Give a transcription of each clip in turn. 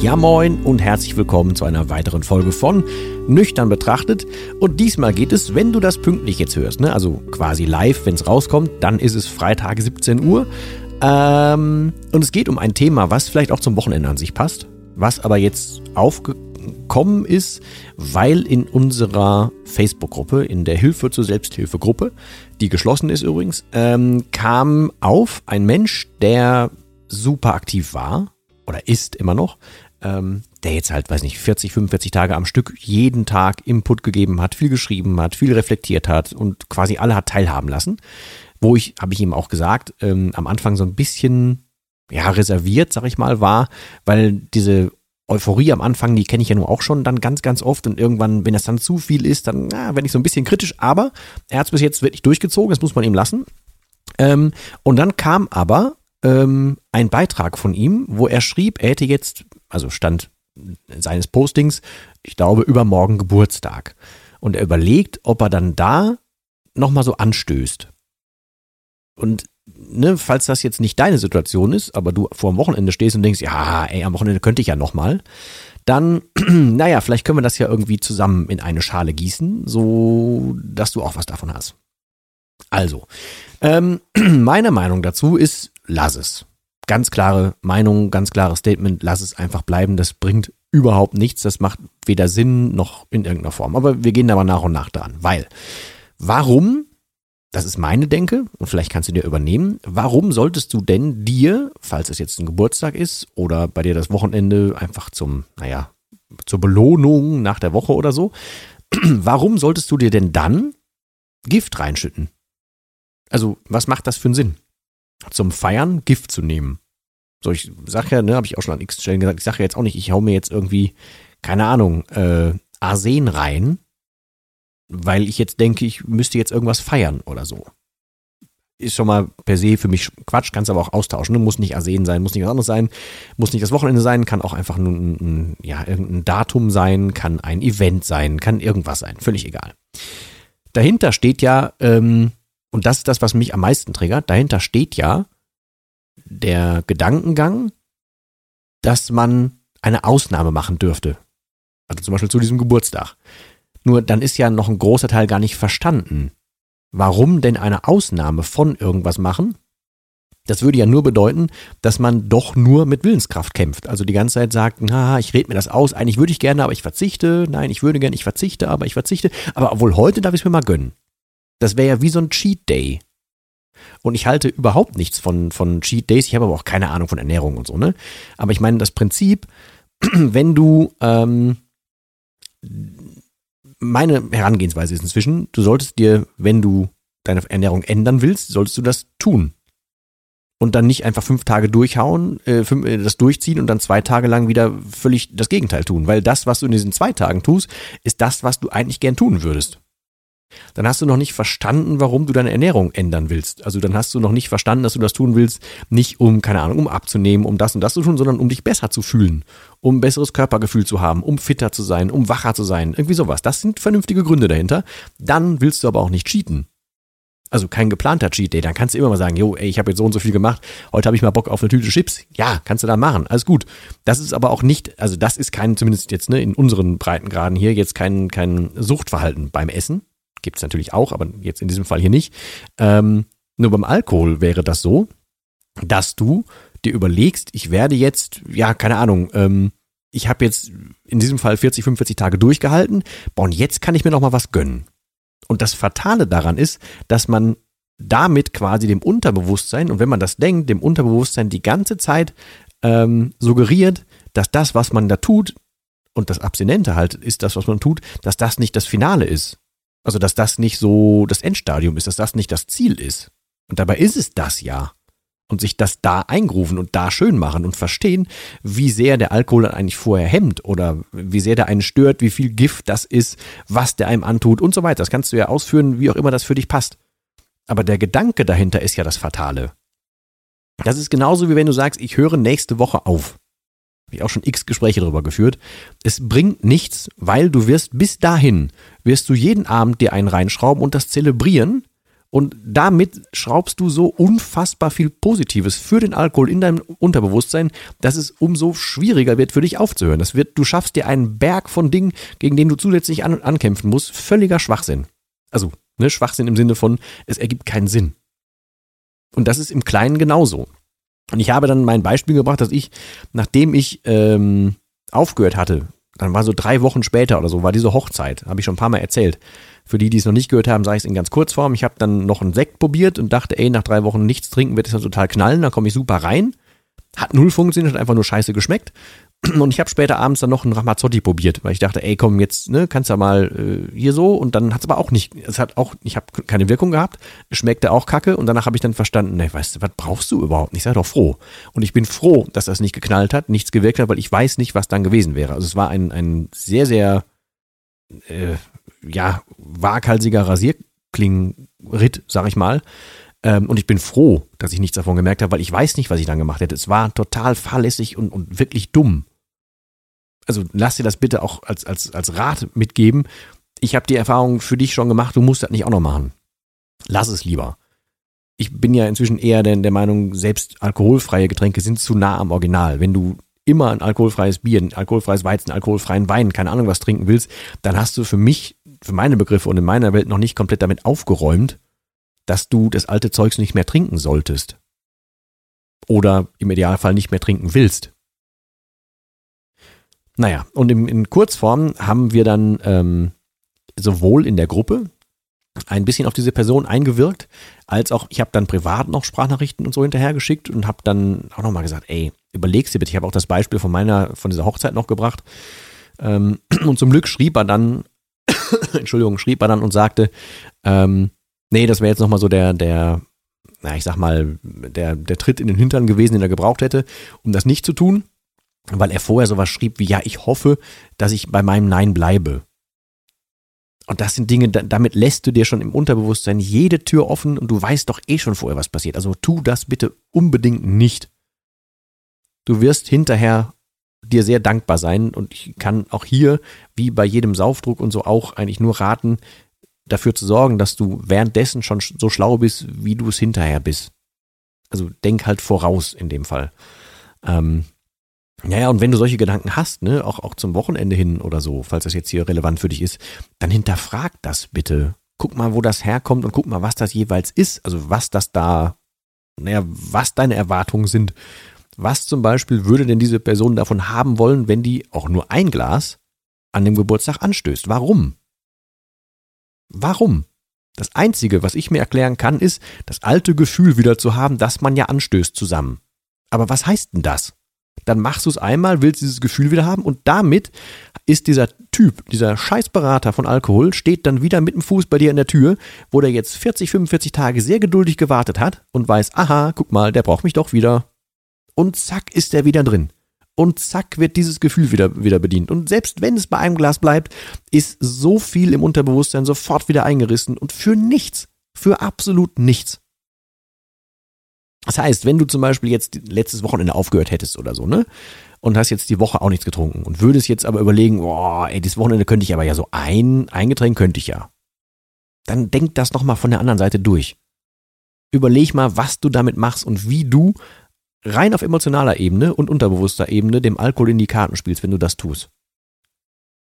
Ja moin und herzlich willkommen zu einer weiteren Folge von Nüchtern betrachtet. Und diesmal geht es, wenn du das pünktlich jetzt hörst, ne? also quasi live, wenn es rauskommt, dann ist es Freitag 17 Uhr. Ähm, und es geht um ein Thema, was vielleicht auch zum Wochenende an sich passt, was aber jetzt aufgekommen ist, weil in unserer Facebook-Gruppe, in der Hilfe zur Selbsthilfegruppe, die geschlossen ist übrigens, ähm, kam auf ein Mensch, der super aktiv war oder ist immer noch, ähm, der jetzt halt, weiß nicht, 40, 45 Tage am Stück jeden Tag Input gegeben hat, viel geschrieben hat, viel reflektiert hat und quasi alle hat teilhaben lassen. Wo ich, habe ich ihm auch gesagt, ähm, am Anfang so ein bisschen ja, reserviert, sag ich mal, war, weil diese Euphorie am Anfang, die kenne ich ja nur auch schon dann ganz, ganz oft und irgendwann, wenn das dann zu viel ist, dann na, werde ich so ein bisschen kritisch, aber er hat es bis jetzt wirklich durchgezogen, das muss man ihm lassen. Ähm, und dann kam aber ähm, ein Beitrag von ihm, wo er schrieb, er hätte jetzt, also stand seines Postings, ich glaube, übermorgen Geburtstag. Und er überlegt, ob er dann da nochmal so anstößt. Und ne, falls das jetzt nicht deine Situation ist, aber du vor dem Wochenende stehst und denkst, ja, ey, am Wochenende könnte ich ja nochmal, dann, naja, vielleicht können wir das ja irgendwie zusammen in eine Schale gießen, so dass du auch was davon hast. Also, ähm, meine Meinung dazu ist, lass es. Ganz klare Meinung, ganz klares Statement, lass es einfach bleiben. Das bringt überhaupt nichts. Das macht weder Sinn noch in irgendeiner Form. Aber wir gehen da mal nach und nach dran. Weil, warum, das ist meine Denke und vielleicht kannst du dir übernehmen, warum solltest du denn dir, falls es jetzt ein Geburtstag ist oder bei dir das Wochenende einfach zum, naja, zur Belohnung nach der Woche oder so, warum solltest du dir denn dann Gift reinschütten? Also, was macht das für einen Sinn? Zum Feiern Gift zu nehmen. So, ich sag ja, ne, habe ich auch schon an x Stellen gesagt, ich sage ja jetzt auch nicht, ich hau mir jetzt irgendwie, keine Ahnung, äh, Arsen rein, weil ich jetzt denke, ich müsste jetzt irgendwas feiern oder so. Ist schon mal per se für mich Quatsch, kannst aber auch austauschen. Ne? Muss nicht Arsen sein, muss nicht was anderes sein, muss nicht das Wochenende sein, kann auch einfach nur ein, ein, ja, irgendein Datum sein, kann ein Event sein, kann irgendwas sein, völlig egal. Dahinter steht ja, ähm, und das ist das, was mich am meisten triggert, dahinter steht ja der Gedankengang, dass man eine Ausnahme machen dürfte. Also zum Beispiel zu diesem Geburtstag. Nur dann ist ja noch ein großer Teil gar nicht verstanden. Warum denn eine Ausnahme von irgendwas machen? Das würde ja nur bedeuten, dass man doch nur mit Willenskraft kämpft. Also die ganze Zeit sagt, na, ich rede mir das aus, eigentlich würde ich gerne, aber ich verzichte. Nein, ich würde gerne, ich verzichte, aber ich verzichte. Aber obwohl heute darf ich es mir mal gönnen. Das wäre ja wie so ein Cheat Day. Und ich halte überhaupt nichts von, von Cheat Days. Ich habe aber auch keine Ahnung von Ernährung und so, ne? Aber ich meine, das Prinzip, wenn du, ähm, meine Herangehensweise ist inzwischen, du solltest dir, wenn du deine Ernährung ändern willst, solltest du das tun. Und dann nicht einfach fünf Tage durchhauen, äh, fünf, äh, das durchziehen und dann zwei Tage lang wieder völlig das Gegenteil tun. Weil das, was du in diesen zwei Tagen tust, ist das, was du eigentlich gern tun würdest dann hast du noch nicht verstanden, warum du deine Ernährung ändern willst. Also dann hast du noch nicht verstanden, dass du das tun willst, nicht um, keine Ahnung, um abzunehmen, um das und das zu tun, sondern um dich besser zu fühlen, um ein besseres Körpergefühl zu haben, um fitter zu sein, um wacher zu sein, irgendwie sowas. Das sind vernünftige Gründe dahinter. Dann willst du aber auch nicht cheaten. Also kein geplanter Cheat Day, dann kannst du immer mal sagen, jo, ey, ich habe jetzt so und so viel gemacht, heute habe ich mal Bock auf eine Tüte Chips. Ja, kannst du da machen, alles gut. Das ist aber auch nicht, also das ist kein, zumindest jetzt ne, in unseren Breitengraden hier, jetzt kein, kein Suchtverhalten beim Essen. Gibt es natürlich auch, aber jetzt in diesem Fall hier nicht. Ähm, nur beim Alkohol wäre das so, dass du dir überlegst, ich werde jetzt, ja, keine Ahnung, ähm, ich habe jetzt in diesem Fall 40, 45 Tage durchgehalten, boah, und jetzt kann ich mir noch mal was gönnen. Und das Fatale daran ist, dass man damit quasi dem Unterbewusstsein, und wenn man das denkt, dem Unterbewusstsein die ganze Zeit ähm, suggeriert, dass das, was man da tut, und das Abstinente halt ist das, was man tut, dass das nicht das Finale ist. Also, dass das nicht so das Endstadium ist, dass das nicht das Ziel ist. Und dabei ist es das ja. Und sich das da eingrufen und da schön machen und verstehen, wie sehr der Alkohol dann eigentlich vorher hemmt oder wie sehr der einen stört, wie viel Gift das ist, was der einem antut und so weiter. Das kannst du ja ausführen, wie auch immer das für dich passt. Aber der Gedanke dahinter ist ja das Fatale. Das ist genauso wie wenn du sagst, ich höre nächste Woche auf. Ich auch schon x Gespräche darüber geführt. Es bringt nichts, weil du wirst bis dahin, wirst du jeden Abend dir einen reinschrauben und das zelebrieren. Und damit schraubst du so unfassbar viel Positives für den Alkohol in deinem Unterbewusstsein, dass es umso schwieriger wird für dich aufzuhören. Das wird, du schaffst dir einen Berg von Dingen, gegen den du zusätzlich an, ankämpfen musst. Völliger Schwachsinn. Also, ne, Schwachsinn im Sinne von, es ergibt keinen Sinn. Und das ist im Kleinen genauso. Und ich habe dann mein Beispiel gebracht, dass ich, nachdem ich ähm, aufgehört hatte, dann war so drei Wochen später oder so, war diese Hochzeit, habe ich schon ein paar Mal erzählt. Für die, die es noch nicht gehört haben, sage ich es in ganz Kurzform. Ich habe dann noch einen Sekt probiert und dachte, ey, nach drei Wochen nichts trinken wird es dann total knallen, da komme ich super rein. Hat null funktioniert, hat einfach nur scheiße geschmeckt. Und ich habe später abends dann noch einen Ramazzotti probiert, weil ich dachte, ey, komm, jetzt ne, kannst ja mal äh, hier so. Und dann hat es aber auch nicht, es hat auch, ich habe keine Wirkung gehabt, schmeckte auch kacke. Und danach habe ich dann verstanden, ne, weißt du, was brauchst du überhaupt? Ich sei doch froh. Und ich bin froh, dass das nicht geknallt hat, nichts gewirkt hat, weil ich weiß nicht, was dann gewesen wäre. Also es war ein, ein sehr, sehr, äh, ja, waghalsiger Rasierklingenritt, sag ich mal. Ähm, und ich bin froh, dass ich nichts davon gemerkt habe, weil ich weiß nicht, was ich dann gemacht hätte. Es war total fahrlässig und, und wirklich dumm. Also lass dir das bitte auch als, als, als Rat mitgeben. Ich habe die Erfahrung für dich schon gemacht, du musst das nicht auch noch machen. Lass es lieber. Ich bin ja inzwischen eher der, der Meinung, selbst alkoholfreie Getränke sind zu nah am Original. Wenn du immer ein alkoholfreies Bier, ein alkoholfreies Weizen, alkoholfreien Wein, keine Ahnung was trinken willst, dann hast du für mich, für meine Begriffe und in meiner Welt noch nicht komplett damit aufgeräumt, dass du das alte Zeugs nicht mehr trinken solltest. Oder im Idealfall nicht mehr trinken willst. Naja, und im, in Kurzform haben wir dann ähm, sowohl in der Gruppe ein bisschen auf diese Person eingewirkt, als auch, ich habe dann privat noch Sprachnachrichten und so hinterhergeschickt und habe dann auch nochmal gesagt, ey, überlegst dir bitte, ich habe auch das Beispiel von meiner, von dieser Hochzeit noch gebracht. Ähm, und zum Glück schrieb er dann, Entschuldigung, schrieb er dann und sagte, ähm, Nee, das wäre jetzt nochmal so der, der, na, ich sag mal, der, der Tritt in den Hintern gewesen, den er gebraucht hätte, um das nicht zu tun, weil er vorher sowas schrieb wie, ja, ich hoffe, dass ich bei meinem Nein bleibe. Und das sind Dinge, damit lässt du dir schon im Unterbewusstsein jede Tür offen und du weißt doch eh schon vorher, was passiert. Also tu das bitte unbedingt nicht. Du wirst hinterher dir sehr dankbar sein und ich kann auch hier, wie bei jedem Saufdruck und so auch eigentlich nur raten, dafür zu sorgen, dass du währenddessen schon so schlau bist, wie du es hinterher bist. Also denk halt voraus in dem Fall. Ähm, naja, und wenn du solche Gedanken hast, ne, auch, auch zum Wochenende hin oder so, falls das jetzt hier relevant für dich ist, dann hinterfrag das bitte. Guck mal, wo das herkommt und guck mal, was das jeweils ist. Also was das da, naja, was deine Erwartungen sind. Was zum Beispiel würde denn diese Person davon haben wollen, wenn die auch nur ein Glas an dem Geburtstag anstößt? Warum? Warum? Das Einzige, was ich mir erklären kann, ist, das alte Gefühl wieder zu haben, dass man ja anstößt zusammen. Aber was heißt denn das? Dann machst du es einmal, willst dieses Gefühl wieder haben und damit ist dieser Typ, dieser Scheißberater von Alkohol, steht dann wieder mit dem Fuß bei dir in der Tür, wo der jetzt 40, 45 Tage sehr geduldig gewartet hat und weiß, aha, guck mal, der braucht mich doch wieder. Und zack ist er wieder drin und zack wird dieses Gefühl wieder, wieder bedient. Und selbst wenn es bei einem Glas bleibt, ist so viel im Unterbewusstsein sofort wieder eingerissen und für nichts, für absolut nichts. Das heißt, wenn du zum Beispiel jetzt letztes Wochenende aufgehört hättest oder so, ne? Und hast jetzt die Woche auch nichts getrunken und würdest jetzt aber überlegen, boah, ey, dieses Wochenende könnte ich aber ja so ein, ein Getränk könnte ich ja. Dann denk das nochmal von der anderen Seite durch. Überleg mal, was du damit machst und wie du rein auf emotionaler Ebene und unterbewusster Ebene dem Alkohol in die Karten spielst, wenn du das tust.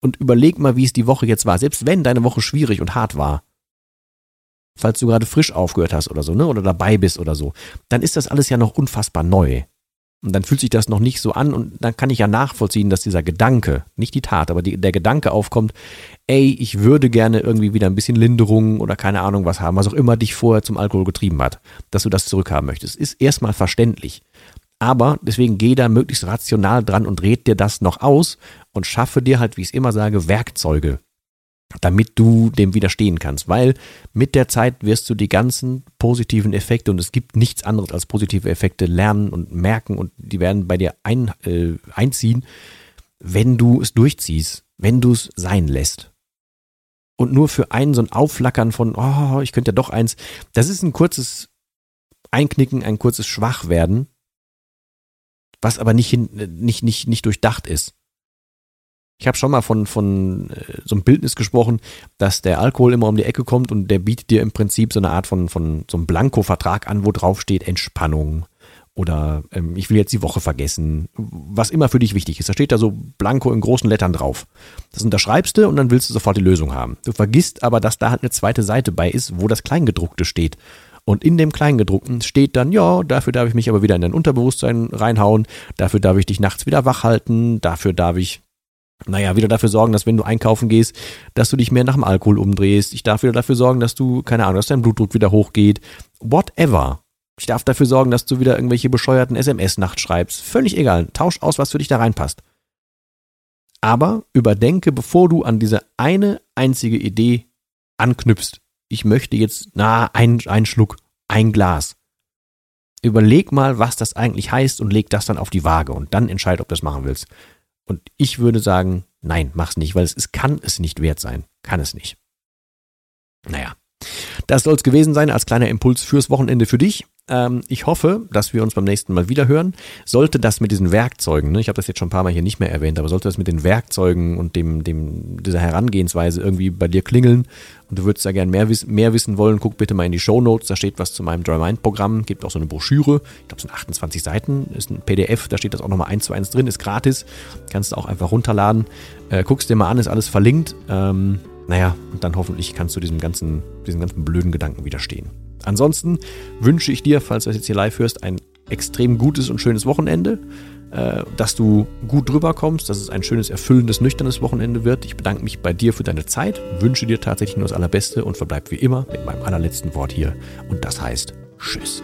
Und überleg mal, wie es die Woche jetzt war, selbst wenn deine Woche schwierig und hart war. Falls du gerade frisch aufgehört hast oder so, ne, oder dabei bist oder so, dann ist das alles ja noch unfassbar neu. Und dann fühlt sich das noch nicht so an und dann kann ich ja nachvollziehen, dass dieser Gedanke, nicht die Tat, aber die, der Gedanke aufkommt, ey, ich würde gerne irgendwie wieder ein bisschen Linderung oder keine Ahnung was haben, was auch immer dich vorher zum Alkohol getrieben hat, dass du das zurückhaben möchtest. Ist erstmal verständlich. Aber deswegen geh da möglichst rational dran und red dir das noch aus und schaffe dir halt, wie ich es immer sage, Werkzeuge, damit du dem widerstehen kannst. Weil mit der Zeit wirst du die ganzen positiven Effekte, und es gibt nichts anderes als positive Effekte, lernen und merken und die werden bei dir ein, äh, einziehen, wenn du es durchziehst, wenn du es sein lässt. Und nur für einen so ein Aufflackern von, oh, ich könnte ja doch eins, das ist ein kurzes Einknicken, ein kurzes Schwachwerden, was aber nicht, hin, nicht, nicht, nicht durchdacht ist. Ich habe schon mal von, von äh, so einem Bildnis gesprochen, dass der Alkohol immer um die Ecke kommt und der bietet dir im Prinzip so eine Art von, von so einem Blanko-Vertrag an, wo drauf steht Entspannung oder ähm, ich will jetzt die Woche vergessen, was immer für dich wichtig ist. Da steht da so Blanko in großen Lettern drauf. Das unterschreibst du und dann willst du sofort die Lösung haben. Du vergisst aber, dass da halt eine zweite Seite bei ist, wo das Kleingedruckte steht. Und in dem Kleingedruckten steht dann, ja, dafür darf ich mich aber wieder in dein Unterbewusstsein reinhauen, dafür darf ich dich nachts wieder wach halten, dafür darf ich naja, wieder dafür sorgen, dass wenn du einkaufen gehst, dass du dich mehr nach dem Alkohol umdrehst. Ich darf wieder dafür sorgen, dass du, keine Ahnung, dass dein Blutdruck wieder hochgeht. Whatever. Ich darf dafür sorgen, dass du wieder irgendwelche bescheuerten SMS-Nacht schreibst. Völlig egal. Tausch aus, was für dich da reinpasst. Aber überdenke, bevor du an diese eine einzige Idee anknüpfst. Ich möchte jetzt, na, ein, ein Schluck, ein Glas. Überleg mal, was das eigentlich heißt und leg das dann auf die Waage und dann entscheid, ob du das machen willst. Und ich würde sagen, nein, mach's nicht, weil es, es kann es nicht wert sein. Kann es nicht. Naja, das soll es gewesen sein als kleiner Impuls fürs Wochenende für dich. Ähm, ich hoffe, dass wir uns beim nächsten Mal wieder hören. Sollte das mit diesen Werkzeugen, ne, ich habe das jetzt schon ein paar Mal hier nicht mehr erwähnt, aber sollte das mit den Werkzeugen und dem, dem, dieser Herangehensweise irgendwie bei dir klingeln und du würdest da gerne mehr, mehr wissen wollen, guck bitte mal in die Show Notes, da steht was zu meinem DrawMind-Programm, gibt auch so eine Broschüre, ich glaube es sind 28 Seiten, ist ein PDF, da steht das auch nochmal eins zu eins drin, ist gratis, kannst du auch einfach runterladen, äh, guckst dir mal an, ist alles verlinkt, ähm, naja, und dann hoffentlich kannst du diesem ganzen, diesem ganzen blöden Gedanken widerstehen. Ansonsten wünsche ich dir, falls du das jetzt hier live hörst, ein extrem gutes und schönes Wochenende, äh, dass du gut drüber kommst, dass es ein schönes, erfüllendes, nüchternes Wochenende wird. Ich bedanke mich bei dir für deine Zeit, wünsche dir tatsächlich nur das Allerbeste und verbleibe wie immer mit meinem allerletzten Wort hier und das heißt Tschüss.